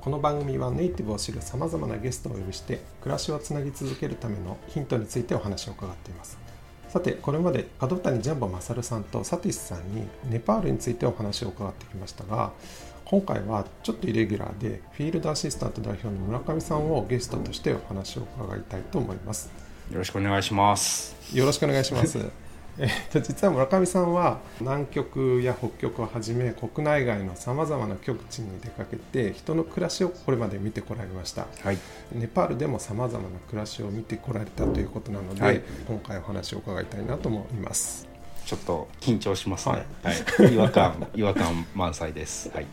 この番組はネイティブを知るさまざまなゲストをお呼びして暮らしをつなぎ続けるためのヒントについてお話を伺っています。さてこれまで角谷ジャンボ勝さんとサティスさんにネパールについてお話を伺ってきましたが今回はちょっとイレギュラーでフィールドアシスタント代表の村上さんをゲストとしてお話を伺いたいと思います。よろしくお願いします。よろしくお願いしますえっと実は村上さんは南極や北極をはじめ国内外のさまざまな極地に出かけて人の暮らしをこれまで見てこられました。はい。ネパールでもさまざまな暮らしを見てこられたということなので、はい。今回お話を伺いたいなと思いますちょっと緊張しますね、ははい。違和感違和感満載です。はい。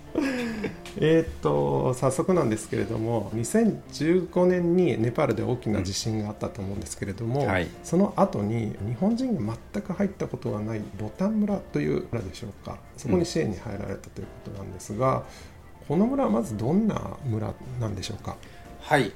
えーっと早速なんですけれども2015年にネパールで大きな地震があったと思うんですけれども、うん。はい。その後に日本人が全く入ったことがないボタン村という村でしょうか。そこに支援に入られたということなんですが、この村はまずどんな村なんでしょうか？はい。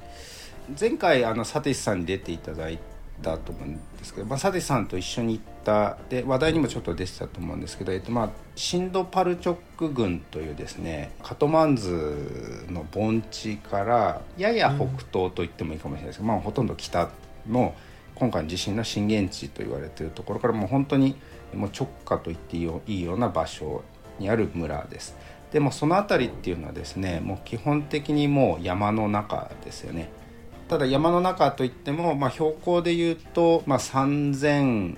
前回あのサティスさんに出ていただいたと思うんですけど、まあ、サティスさんと一緒に行ったで話題にもちょっと出てたと思うんですけど、えっとまあ、シンドパルチョック郡というですねカトマンズの盆地からやや北東と言ってもいいかもしれないですけど、まあ、ほとんど北の今回の地震の震源地と言われているところからもう本当にもう直下と言っていいいいような場所にある村です。でもその辺りっていうのはですねもう基本的にもう山の中ですよねただ山の中といっても、まあ、標高でいうと、まあ、3000、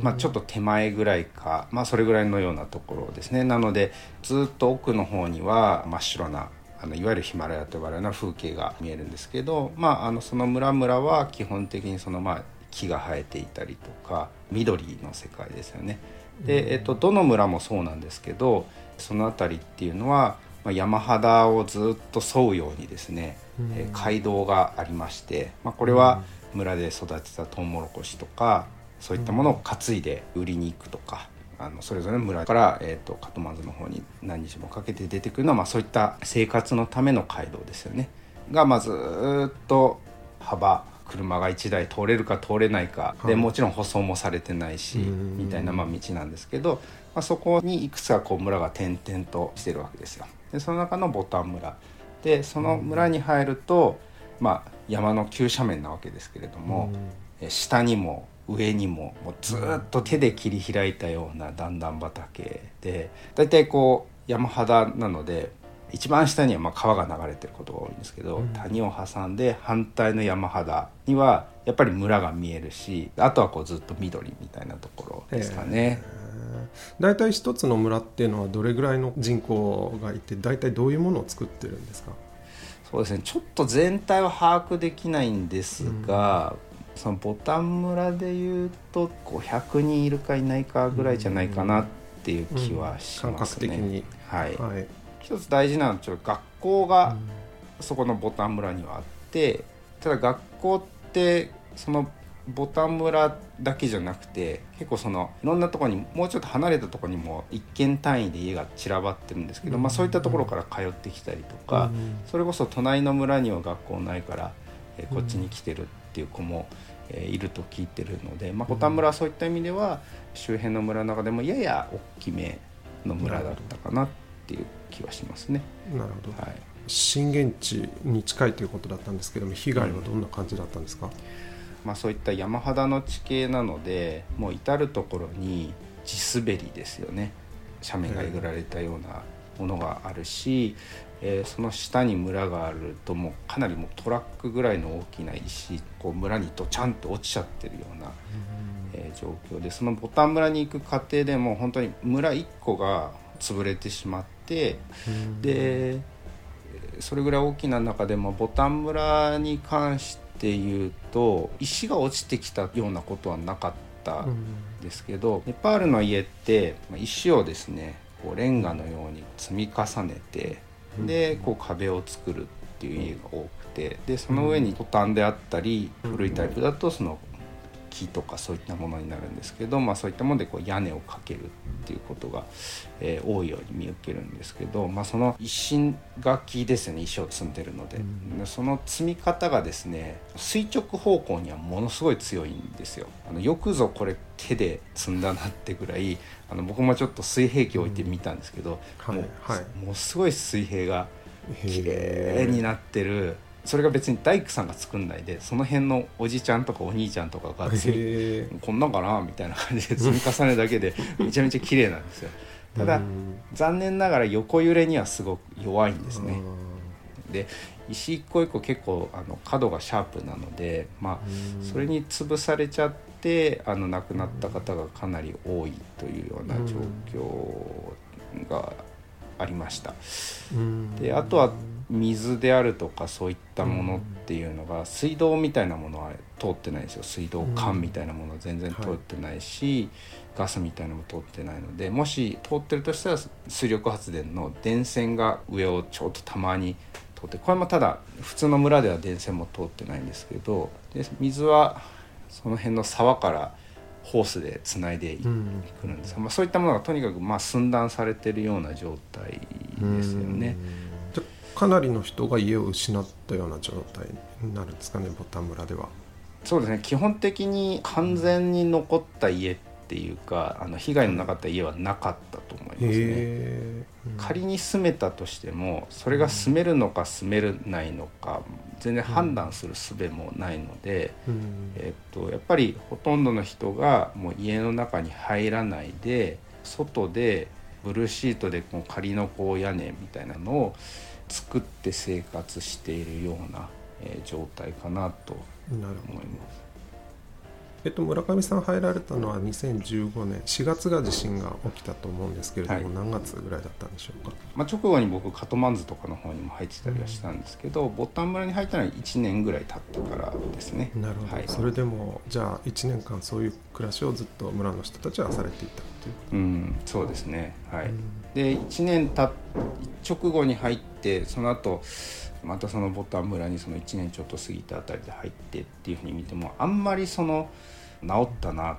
まあ、ちょっと手前ぐらいか、まあ、それぐらいのようなところですねなのでずっと奥の方には真っ白なあのいわゆるヒマラヤと呼ばれるような風景が見えるんですけど、まあ、あのその村々は基本的にその、まあ、木が生えていたりとか緑の世界ですよね。で、えっと、どの村もそうなんですけどその辺りっていうのは、まあ、山肌をずっと沿うようにですね、えー街道がありまして、まあ、これは村で育てたトウモロコシとかそういったものを担いで売りに行くとか。あのそれぞれの村から、えー、とカトマンズの方に何日もかけて出てくるのは、まあ、そういった生活のための街道ですよね。がまあずーっと幅車が1台通れるか通れないか、でもちろん舗装もされてないしうんみたいなまあ道なんですけど、まあ、そこにいくつかこう村が点々としてるわけですよ。でその中のボタン村でその村に入ると、まあ、山の急斜面なわけですけれども、え下にも上にももうずーっと手で切り開いたような段々畑で大体こう山肌なので一番下にはまあ川が流れてることが多いんですけど、谷を挟んで反対の山肌にはやっぱり村が見えるしあとはこうずっと緑みたいなところですかね。大体一つの村っていうのはどれぐらいの人口がいて大体どういうものを作ってるんですか？そうですね。ちょっと全体は把握できないんですが、そのボタン村でいうと500人いるかいないかぐらいじゃないかなっていう気はし感ますね。覚的に、はい、はい。一つ大事なのはちょっと学校がそこのボタン村にはあってただ学校ってそのボタン村だけじゃなくて結構そのいろんなところにもうちょっと離れたところにも一軒単位で家が散らばってるんですけど、まあ、そういったところから通ってきたりとか、それこそ隣の村には学校ないから、えーこっちに来てるっていう子も、えーいると聞いてるので、まあ、ボタン村はそういった意味では周辺の村の中でもやや大きめの村だったかなっていう気はしますね。なるほど。はい。震源地に近いということだったんですけども被害はどんな感じだったんですか、まあ、そういった山肌の地形なのでもう至る所に地滑りですよね。斜面がえぐられたようなものがあるし、えーその下に村があるともうかなりもうトラックぐらいの大きな石こう村にドチャンと落ちちゃってるような、えー状況でそのボタン村に行く過程でもう本当に村1個が潰れてしまって、でそれぐらい大きな中でもボタン村に関して言うと石が落ちてきたようなことはなかったん。ですけど、ネパールの家ってまあ石をですねこうレンガのように積み重ねてでこう壁を作るっていう家が多くてでその上にトタンであったり古いタイプだとその木とかそういったものになるんですけど、まあ、そういったものでこう屋根をかけるっていうことが、えー多いように見受けるんですけど、まあ、その石垣ですよね石を積んでるので,、でその積み方がですね垂直方向にはものすごい強いんですよ。あのよくぞこれ手で積んだなってぐらいあの僕もちょっと水平器を置いてみたんですけど、はいもうはい。もうすごい水平が綺麗になってるそれが別に大工さんが作んないでその辺のおじちゃんとかお兄ちゃんとかがこんなんかなみたいな感じで積み重ねだけで めちゃめちゃ綺麗なんですよ。ただうん。残念ながら横揺れにはすごく弱いんですね。で石一個一個結構あの角がシャープなのでまあうん。それに潰されちゃってあの亡くなった方がかなり多いというような状況がありました。うん。であとは水であるとかそういったものっていうのが水道みたいなものは通ってないんですよ。水道管みたいなものは全然通ってないし、ガスみたいなのも通ってないのでもし通ってるとしたら水力発電の電線が上をちょっとたまに通ってこれもただ普通の村では電線も通ってないんですけどで水はその辺の沢からホースでつないでくるんですが、まあ、そういったものがとにかくまあ寸断されてるような状態ですよね。じゃかなりの人が家を失ったような状態になるんですかねボタン村では。そうですね基本的に完全に残った家っていうかあの被害のなかった家はなかったと思いますね。へ仮に住めたとしてもそれが住めるのか住めないのか全然判断する術もないので、うんえっと、やっぱりほとんどの人がもう家の中に入らないで外でブルーシートでこう仮のこう屋根みたいなのを作って生活しているような、えー状態かなと思います。えっと、村上さん入られたのは2015年。4月が地震が起きたと思うんですけれども、はい。何月ぐらいだったんでしょうか？まあ、直後に僕カトマンズとかの方にも入ってたりはしたんですけど、ボタン村に入ったのは1年ぐらい経ってからですね。なるほど、はい、それでもじゃあ1年間そういう暮らしをずっと村の人たちはされていたっていううん、そうですね。はい。うん。で1年たっ直後に入ってその後またそのボタン村にその1年ちょっと過ぎたあたりで入ってっていうふうに見てもあんまりその治ったなっ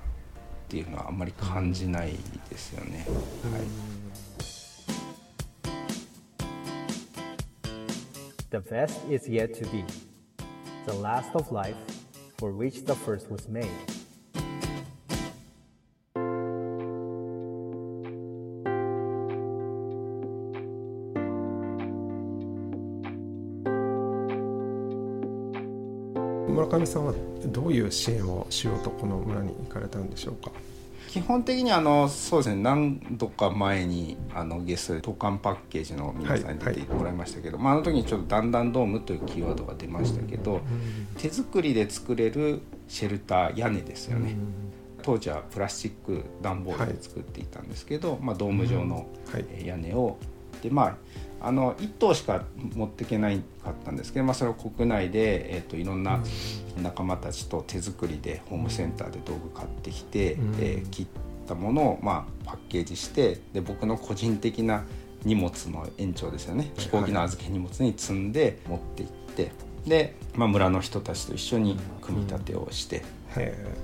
ていうのはあんまり感じないですよね。はい The best is yet to be, the last of life for which the first was made. 上さんはどういう支援をしようとこの村に行かれたんでしょうか？基本的にあのそうですね何度か前にあのゲストで投函パッケージの皆さんに出てもらいましたけど、まあ、あの時にちょっと「だんだんドーム」というキーワードが出ましたけど、手作りで作れるシェルター屋根ですよね。当時はプラスチック段ボールで作っていたんですけど、まあ、ドーム状の屋根をでまああの1棟しか持っていけないかったんですけど、まあ、それを国内で、えー、といろんな仲間たちと手作りでホームセンターで道具買ってきて、うん。えー切ったものを、まあ、パッケージしてで僕の個人的な荷物の延長ですよね。飛行機の預け荷物に積んで持って行ってで、まあ、村の人たちと一緒に組み立てをして。へえ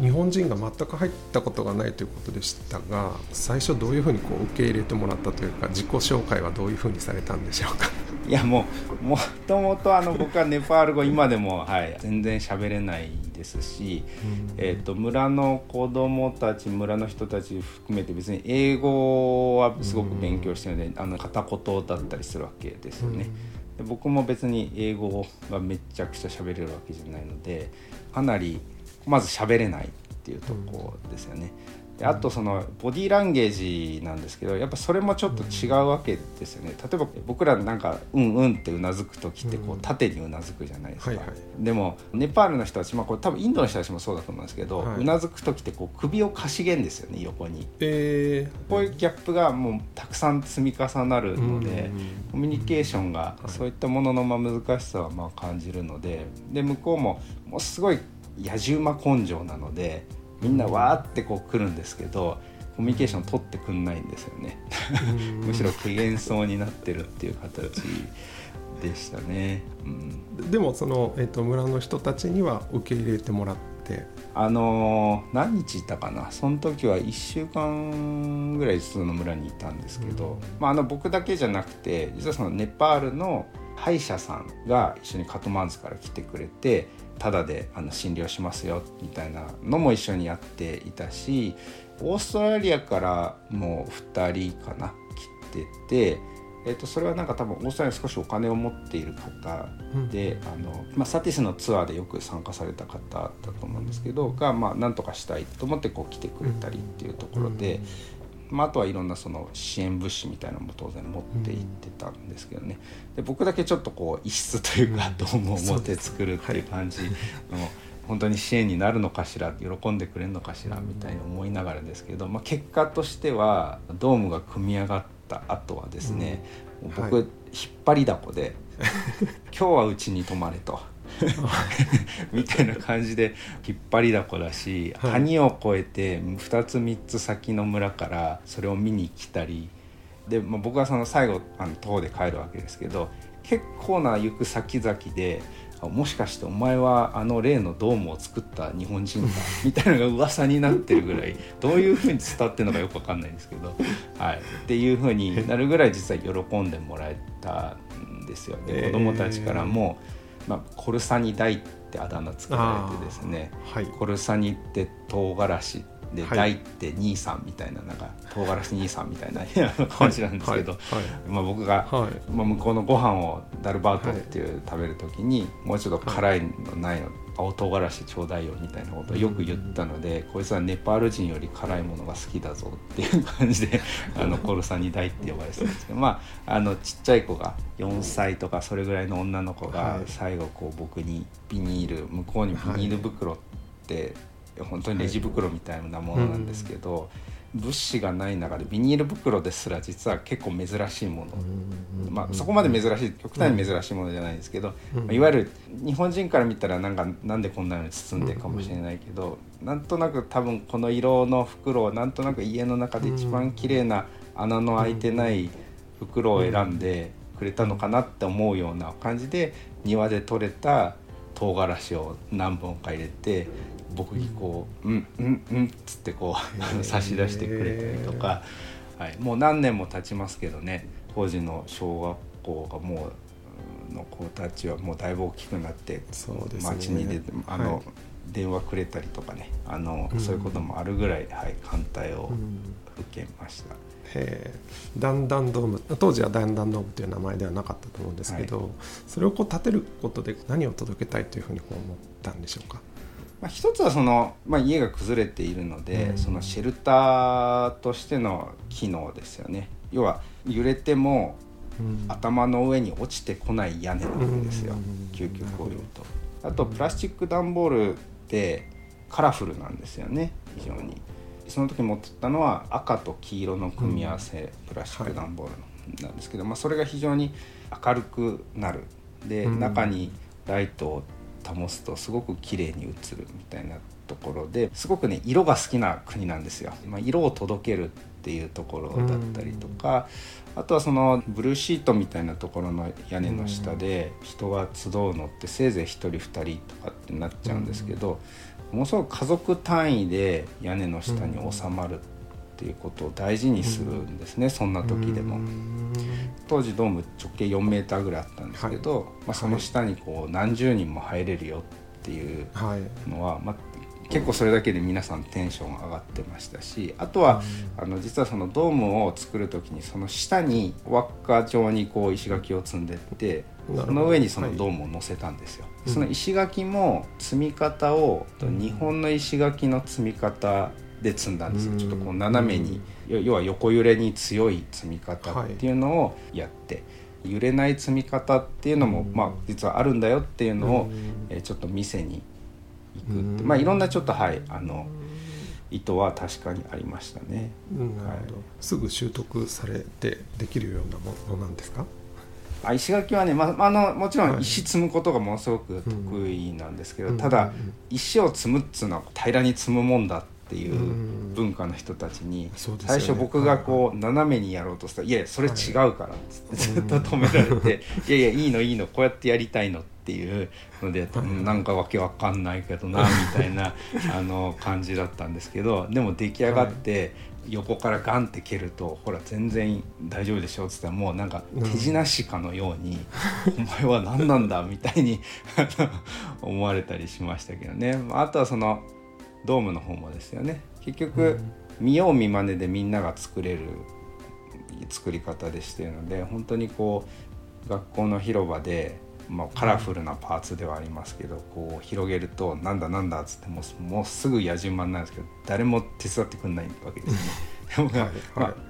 日本人が全く入ったことがないということでしたが最初どういうふうにこう受け入れてもらったというか自己紹介はどういうふうにされたんでしょうか？いやもうもともとあの僕はネパール語今でも、はい、全然喋れないですし、えー、と村の子供たち村の人たち含めて別に英語はすごく勉強してるので、あの片言だったりするわけですよね。で僕も別に英語がめちゃくちゃ喋れるわけじゃないのでかなりまず喋れないっていうところですよね。であとそのボディーランゲージなんですけどやっぱそれもちょっと違うわけですよね。例えば僕らなんか「うんうん」ってうなずく時ってこう縦にうなずくじゃないですか、はいはい。でもネパールの人たち、まあ、これ多分インドの人たちもそうだと思うんですけど、はい。うなずく時ってこう首をかしげんですよね横に。えこういうギャップがもうたくさん積み重なるので、うんコミュニケーションがい。そういったもののまあ難しさはまあ感じるのでで向こうももうすごい野じ馬根性なのでみんなわーってこう来るんですけどコミュニケーション取ってくんないんですよね。うん。むしろ軽減そうになってるっていう形でしたね。うん。でもその、えー、と村の人たちには受け入れてもらっって。あのー何日いたかな。その時は1週間ぐらいその村にいたんですけど、うん。まあ、あの僕だけじゃなくて実はそのネパールの歯医者さんが一緒にカトマンズから来てくれてタダであの診療しますよみたいなのも一緒にやっていたしオーストラリアからもう2人かな来てて。えっとそれはなんか多分オーストラリアに少しお金を持っている方で、あのまあ、サティスのツアーでよく参加された方だと思うんですけどが、まあ、なんとかしたいと思ってこう来てくれたりっていうところで、まあ、あとはいろんなその支援物資みたいなのも当然持って行ってたんですけどねで僕だけちょっとこう異質というかうんドームを持って作るっていう感じの。本当に支援になるのかしら喜んでくれるのかしらみたいに思いながらですけど、まあ、結果としてはドームが組み上がった後はですね、もう僕、はい引っ張りだこで「今日はうちに泊まれ」と。みたいな感じで引っ張りだこだし、はい。谷を越えて2つ3つ先の村からそれを見に来たりで、まあ、僕はその最後あの徒歩で帰るわけですけど結構な行く先々であもしかしてお前はあの例のドームを作った日本人だ みたいなのが噂になってるぐらいどういうふうに伝わってるのかよくわかんないんですけど、はい、っていうふうになるぐらい実は喜んでもらえたんですよ。でえー。子供たちからも、まあ、コルサニ大ってあだ名つけられてですねはい。コルサニって唐辛子で、はい。大って兄さんみたいななんか唐辛子兄さんみたいな 感じなんですけど、まあ、僕が、はい。まあ、向こうのご飯をダルバートっていう食べる時に、もうちょっと辛いのないの青唐辛子ちょうだいよみたいなことをよく言ったので、こいつはネパール人より辛いものが好きだぞっていう感じで あのコルサニ大って呼ばれてたんですけどまああのちっちゃい子が4歳とかそれぐらいの女の子がはい。最後こう僕にビニール向こうにビニール袋って、本当にレジ袋みたいなものなんですけど、物資がない中でビニール袋ですら実は結構珍しいもの、まあ、そこまで珍しい極端に珍しいものじゃないんですけど、うん。まあいわゆる日本人から見たらなんかなんでこんなのに包んでるかもしれないけど、なんとなく多分この色の袋をなんとなく家の中で一番綺麗な穴の開いてない袋を選んでくれたのかなって思うような感じで庭で採れた唐辛子を何本か入れて僕にこう「うん。うんうん」っつってこう差し出してくれたりとか、はい、もう何年も経ちますけどね当時の小学校がもうの子たちはもうだいぶ大きくなってそうですね。街に出てあの、はい電話くれたりとかねあの、うん。そういうこともあるぐらい、はい、艦隊をうん。受けました。へえダンダンドーム当時はダンダンドームという名前ではなかったと思うんですけど、それをこう建てることで何を届けたいというふうにこう思ったんでしょうか？まあ、一つはその、まあ、家が崩れているので、うん。そのシェルターとしての機能ですよね。要は揺れても頭の上に落ちてこない屋根なんですよ、うん。救急こういうと。あとプラスチック段ボールってカラフルなんですよね。非常に。その時持ってったのは赤と黄色の組み合わせ、プラスチック段ボールなんですけど、まあ、それが非常に明るくなる。で、うん。中にライトを灯すとすごく綺麗に映るみたいなところですごくね色が好きな国なんですよ、まあ、色を届けるっていうところだったりとか、あとはそのブルーシートみたいなところの屋根の下で人が集うのってせいぜい1人2人とかってなっちゃうんですけど、ものすごく家族単位で屋根の下に収まるっていうことを大事にするんですね、そんな時でも。当時ドーム直径4メーターぐらいあったんですけど、まあ、その下にこう何十人も入れるよっていうはい。のは、まあ、結構それだけで皆さんテンション上がってましたしあとは、あの実はそのドームを作る時にその下に輪っか状にこう石垣を積んでってその上にそはいのドームを乗せたんですよ。うんその石垣も積み方を、うん。日本の石垣の積み方で積んだんですよ、うん。ちょっとこう斜めに、よ要は横揺れに強い積み方っていうのをやって、揺れない積み方っていうのも、うん。まあ、実はあるんだよっていうのを、うん。えーちょっと店に行くって、うん。まあいろんなちょっとはいあの意図は確かにありましたね。うん。なるほど、すぐ習得されてできるようなものなんですか？あ石垣はね、まあ、あのもちろはい。ん石積むことがものすごく得意なんですけど、うん。ただ、うん。石を積むっつうのは平らに積むもんだっっていう文化の人たちに、最初僕がこう斜めにやろうとしたら「いやそれ違うから」ってずっと止められて「いやいやいいのいいのこうやってやりたいの」っていうので なんかわけわかんないけどなみたいな あの感じだったんですけどでも出来上がって横からガンって蹴ると「ほら全然大丈夫でしょ」っつったらもうなんか手品師かのように「お前は何なんだ」みたいに思われたりしましたけどね。あとはそのドームの方もですよね。結局見よう見まねでみんなが作れる作り方でしてるので本当にこう学校の広場で、まあ、カラフルなパーツではありますけど、こう広げると「なんだなんだ」っつってもうもうすぐ野順番なんですけど誰も手伝ってくんないわけですね。でも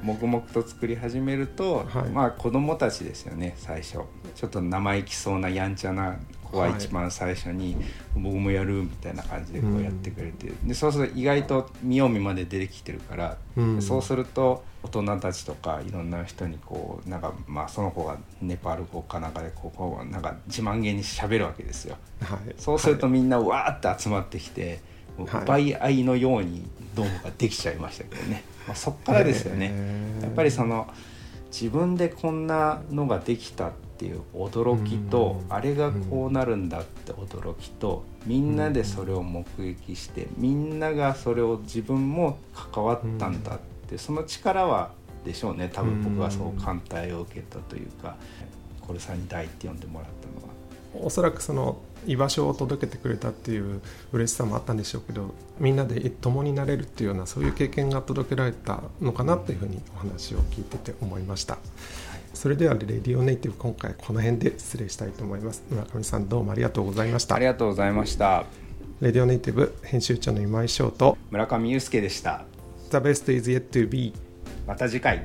黙々と作り始めると、はい。まあ子供たちですよね最初。ちょっと生意気そうなやんちゃな子は一番最初に、僕もやるみたいな感じでこうやってくれて、でそうすると意外と見よう見まで出てきてるから、うん。そうすると大人たちとかいろんな人にこうなんかまあその子がネパール語かなんかでこうこうなんか自慢げに喋るわけですよ。はい。そうするとはいみんなわーって集まってきて、もうはい。奪い合いのようにドームができちゃいましたけどね、まあ、そっからですよね、やっぱりその自分でこんなのができたっていう驚きと、うん。あれがこうなるんだって驚きとみんなでそれを目撃してみんながそれを自分も関わったんだってその力はでしょうね。多分僕はそう艦隊を受けたというかコルサニ大って呼んでもらったのは。おそらくその居場所を届けてくれたっていう嬉しさもあったんでしょうけどみんなで共になれるっていうようなそういう経験が届けられたのかなっていうふうにお話を聞いてて思いました、それではレディオネイティブ今回この辺で失礼したいと思います。村上さんどうもありがとうございました。ありがとうございました。レディオネイティブ編集長の今井翔と。村上祐介でした。The best is yet to be また次回